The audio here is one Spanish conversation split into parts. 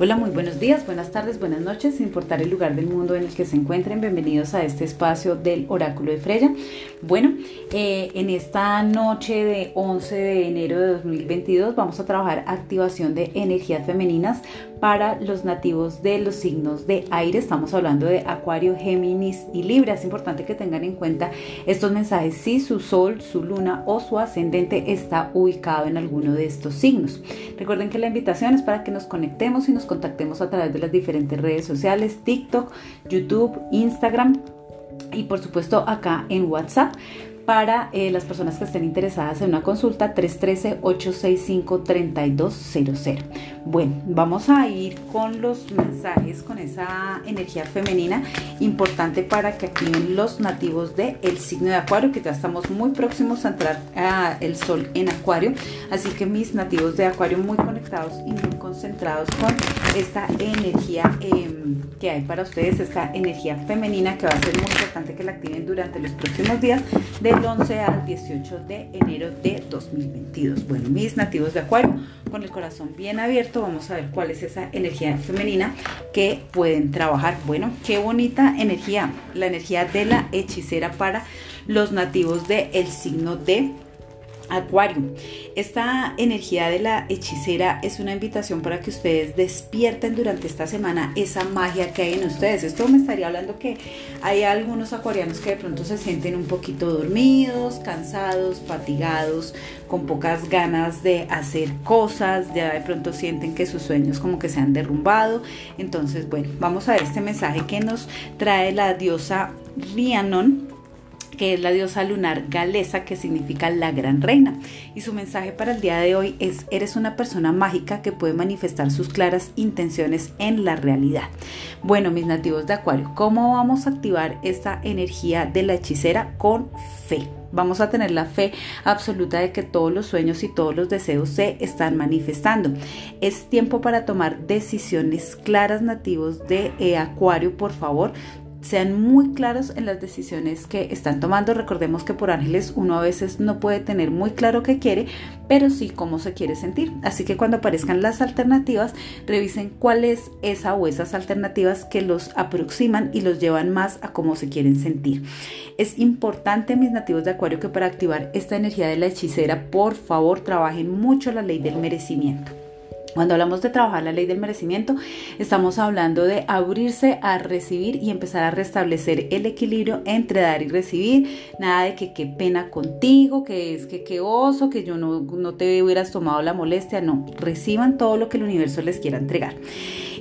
Hola, muy buenos días, buenas tardes, buenas noches, sin importar el lugar del mundo en el que se encuentren. Bienvenidos a este espacio del Oráculo de Freya. Bueno, eh, en esta noche de 11 de enero de 2022 vamos a trabajar activación de energías femeninas para los nativos de los signos de aire. Estamos hablando de Acuario, Géminis y Libra. Es importante que tengan en cuenta estos mensajes si su sol, su luna o su ascendente está ubicado en alguno de estos signos. Recuerden que la invitación es para que nos conectemos y nos contactemos a través de las diferentes redes sociales, TikTok, YouTube, Instagram y por supuesto acá en WhatsApp para eh, las personas que estén interesadas en una consulta 313-865-3200. Bueno, vamos a ir con los mensajes, con esa energía femenina importante para que activen los nativos del el signo de Acuario, que ya estamos muy próximos a entrar al sol en Acuario. Así que mis nativos de Acuario muy conectados y muy concentrados con esta energía em, que hay para ustedes, esta energía femenina que va a ser muy importante que la activen durante los próximos días de 11 al 18 de enero de 2022. Bueno, mis nativos de Acuario, con el corazón bien abierto, vamos a ver cuál es esa energía femenina que pueden trabajar. Bueno, qué bonita energía, la energía de la hechicera para los nativos del el signo de Acuario, esta energía de la hechicera es una invitación para que ustedes despierten durante esta semana esa magia que hay en ustedes. Esto me estaría hablando que hay algunos acuarianos que de pronto se sienten un poquito dormidos, cansados, fatigados, con pocas ganas de hacer cosas, ya de pronto sienten que sus sueños como que se han derrumbado. Entonces, bueno, vamos a ver este mensaje que nos trae la diosa Rhiannon que es la diosa lunar galesa, que significa la gran reina. Y su mensaje para el día de hoy es, eres una persona mágica que puede manifestar sus claras intenciones en la realidad. Bueno, mis nativos de Acuario, ¿cómo vamos a activar esta energía de la hechicera? Con fe. Vamos a tener la fe absoluta de que todos los sueños y todos los deseos se están manifestando. Es tiempo para tomar decisiones claras nativos de eh, Acuario, por favor sean muy claros en las decisiones que están tomando. Recordemos que por ángeles uno a veces no puede tener muy claro qué quiere, pero sí cómo se quiere sentir. Así que cuando aparezcan las alternativas, revisen cuál es esa o esas alternativas que los aproximan y los llevan más a cómo se quieren sentir. Es importante, mis nativos de Acuario, que para activar esta energía de la hechicera, por favor, trabajen mucho la ley del merecimiento. Cuando hablamos de trabajar la ley del merecimiento, estamos hablando de abrirse a recibir y empezar a restablecer el equilibrio entre dar y recibir. Nada de que qué pena contigo, que es que qué oso, que yo no, no te hubieras tomado la molestia. No, reciban todo lo que el universo les quiera entregar.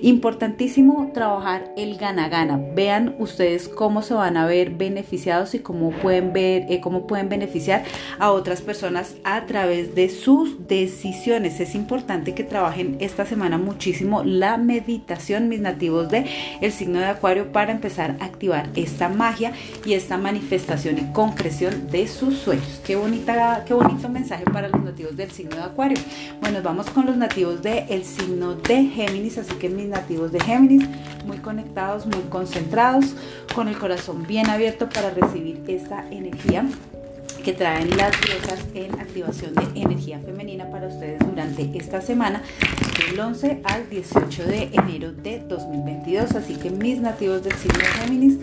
Importantísimo trabajar el gana-gana. Vean ustedes cómo se van a ver beneficiados y cómo pueden ver, eh, cómo pueden beneficiar a otras personas a través de sus decisiones. Es importante que trabajen esta semana muchísimo la meditación, mis nativos de el signo de Acuario, para empezar a activar esta magia y esta manifestación y concreción de sus sueños. Qué bonita, qué bonito mensaje para los nativos del signo de Acuario. Bueno, vamos con los nativos del signo de Géminis, así que mis nativos de Géminis, muy conectados, muy concentrados, con el corazón bien abierto para recibir esta energía que traen las diosas en activación de energía femenina para ustedes durante esta semana del 11 al 18 de enero de 2022. Así que mis nativos del signo de Géminis,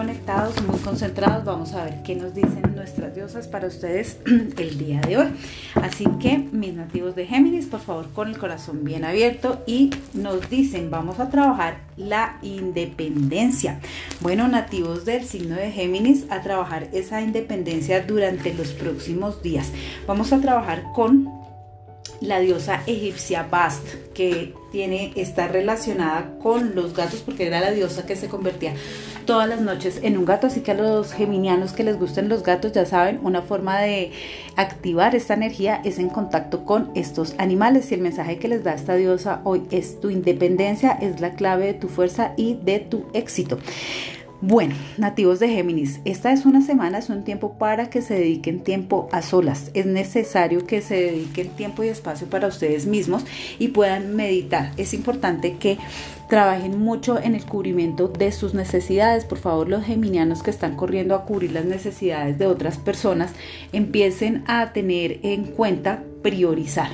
conectados, muy concentrados, vamos a ver qué nos dicen nuestras diosas para ustedes el día de hoy. Así que mis nativos de Géminis, por favor, con el corazón bien abierto y nos dicen, vamos a trabajar la independencia. Bueno, nativos del signo de Géminis, a trabajar esa independencia durante los próximos días. Vamos a trabajar con la diosa egipcia Bast, que tiene, está relacionada con los gatos porque era la diosa que se convertía todas las noches en un gato. Así que a los geminianos que les gusten los gatos, ya saben, una forma de activar esta energía es en contacto con estos animales. Y el mensaje que les da esta diosa hoy es tu independencia, es la clave de tu fuerza y de tu éxito. Bueno, nativos de Géminis, esta es una semana, es un tiempo para que se dediquen tiempo a solas. Es necesario que se dediquen tiempo y espacio para ustedes mismos y puedan meditar. Es importante que trabajen mucho en el cubrimiento de sus necesidades. Por favor, los geminianos que están corriendo a cubrir las necesidades de otras personas, empiecen a tener en cuenta priorizar.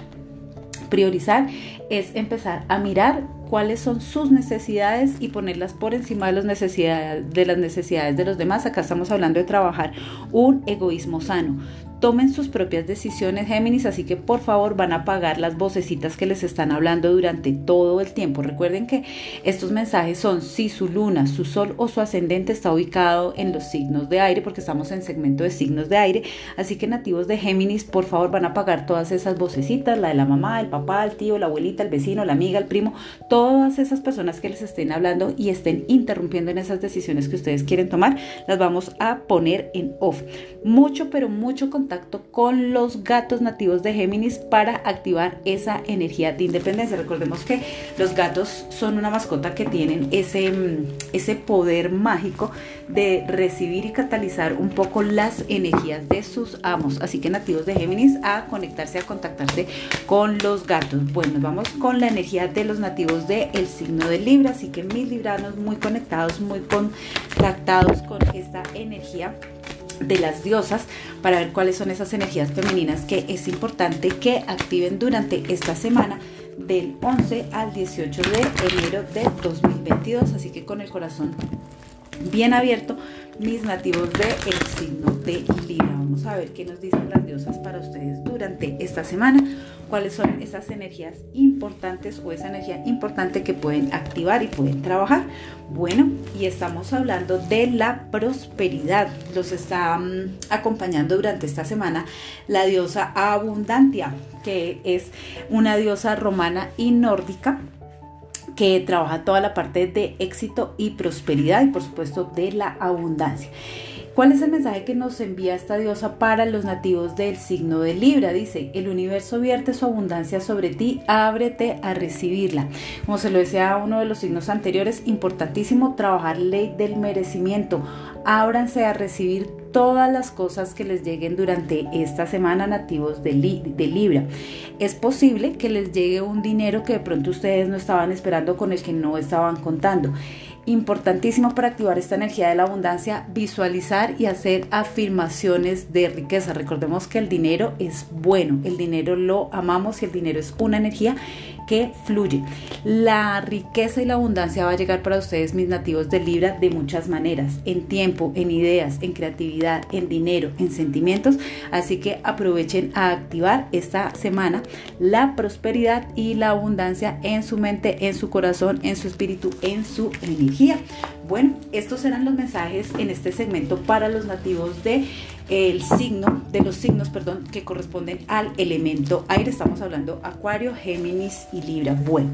Priorizar es empezar a mirar cuáles son sus necesidades y ponerlas por encima de, las necesidades, de las necesidades de los demás. Acá estamos hablando de trabajar un egoísmo sano tomen sus propias decisiones Géminis, así que por favor van a apagar las vocecitas que les están hablando durante todo el tiempo. Recuerden que estos mensajes son si su luna, su sol o su ascendente está ubicado en los signos de aire, porque estamos en segmento de signos de aire, así que nativos de Géminis, por favor van a apagar todas esas vocecitas, la de la mamá, el papá, el tío, la abuelita, el vecino, la amiga, el primo, todas esas personas que les estén hablando y estén interrumpiendo en esas decisiones que ustedes quieren tomar, las vamos a poner en off. Mucho, pero mucho con contacto con los gatos nativos de Géminis para activar esa energía de independencia. Recordemos que los gatos son una mascota que tienen ese, mm, ese poder mágico de recibir y catalizar un poco las energías de sus amos. Así que nativos de Géminis a conectarse, a contactarse con los gatos. Bueno, vamos con la energía de los nativos del el signo de Libra. Así que mis libranos muy conectados, muy contactados con esta energía de las diosas para ver cuáles son esas energías femeninas que es importante que activen durante esta semana del 11 al 18 de enero de 2022 así que con el corazón bien abierto mis nativos de el signo de Libra vamos a ver qué nos dicen las diosas para ustedes durante esta semana cuáles son esas energías importantes o esa energía importante que pueden activar y pueden trabajar. Bueno, y estamos hablando de la prosperidad. Los está mm, acompañando durante esta semana la diosa Abundantia, que es una diosa romana y nórdica que trabaja toda la parte de éxito y prosperidad y por supuesto de la abundancia. ¿Cuál es el mensaje que nos envía esta diosa para los nativos del signo de Libra? Dice, el universo vierte su abundancia sobre ti, ábrete a recibirla. Como se lo decía a uno de los signos anteriores, importantísimo trabajar ley del merecimiento. Ábranse a recibir todas las cosas que les lleguen durante esta semana nativos de, de, Libra. Es posible que les llegue un dinero que de pronto ustedes no estaban esperando con el que no estaban contando importantísimo para activar esta energía de la abundancia, visualizar y hacer afirmaciones de riqueza. Recordemos que el dinero es bueno, el dinero lo amamos y el dinero es una energía que fluye. La riqueza y la abundancia va a llegar para ustedes, mis nativos de Libra, de muchas maneras, en tiempo, en ideas, en creatividad, en dinero, en sentimientos. Así que aprovechen a activar esta semana la prosperidad y la abundancia en su mente, en su corazón, en su espíritu, en su energía. Bueno, estos serán los mensajes en este segmento para los nativos de el signo, de los signos, perdón, que corresponden al elemento aire. Estamos hablando Acuario, Géminis y Libra. Bueno,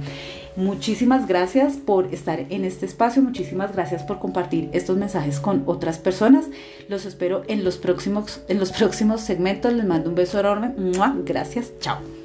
muchísimas gracias por estar en este espacio, muchísimas gracias por compartir estos mensajes con otras personas. Los espero en los próximos, en los próximos segmentos. Les mando un beso enorme. Gracias, chao.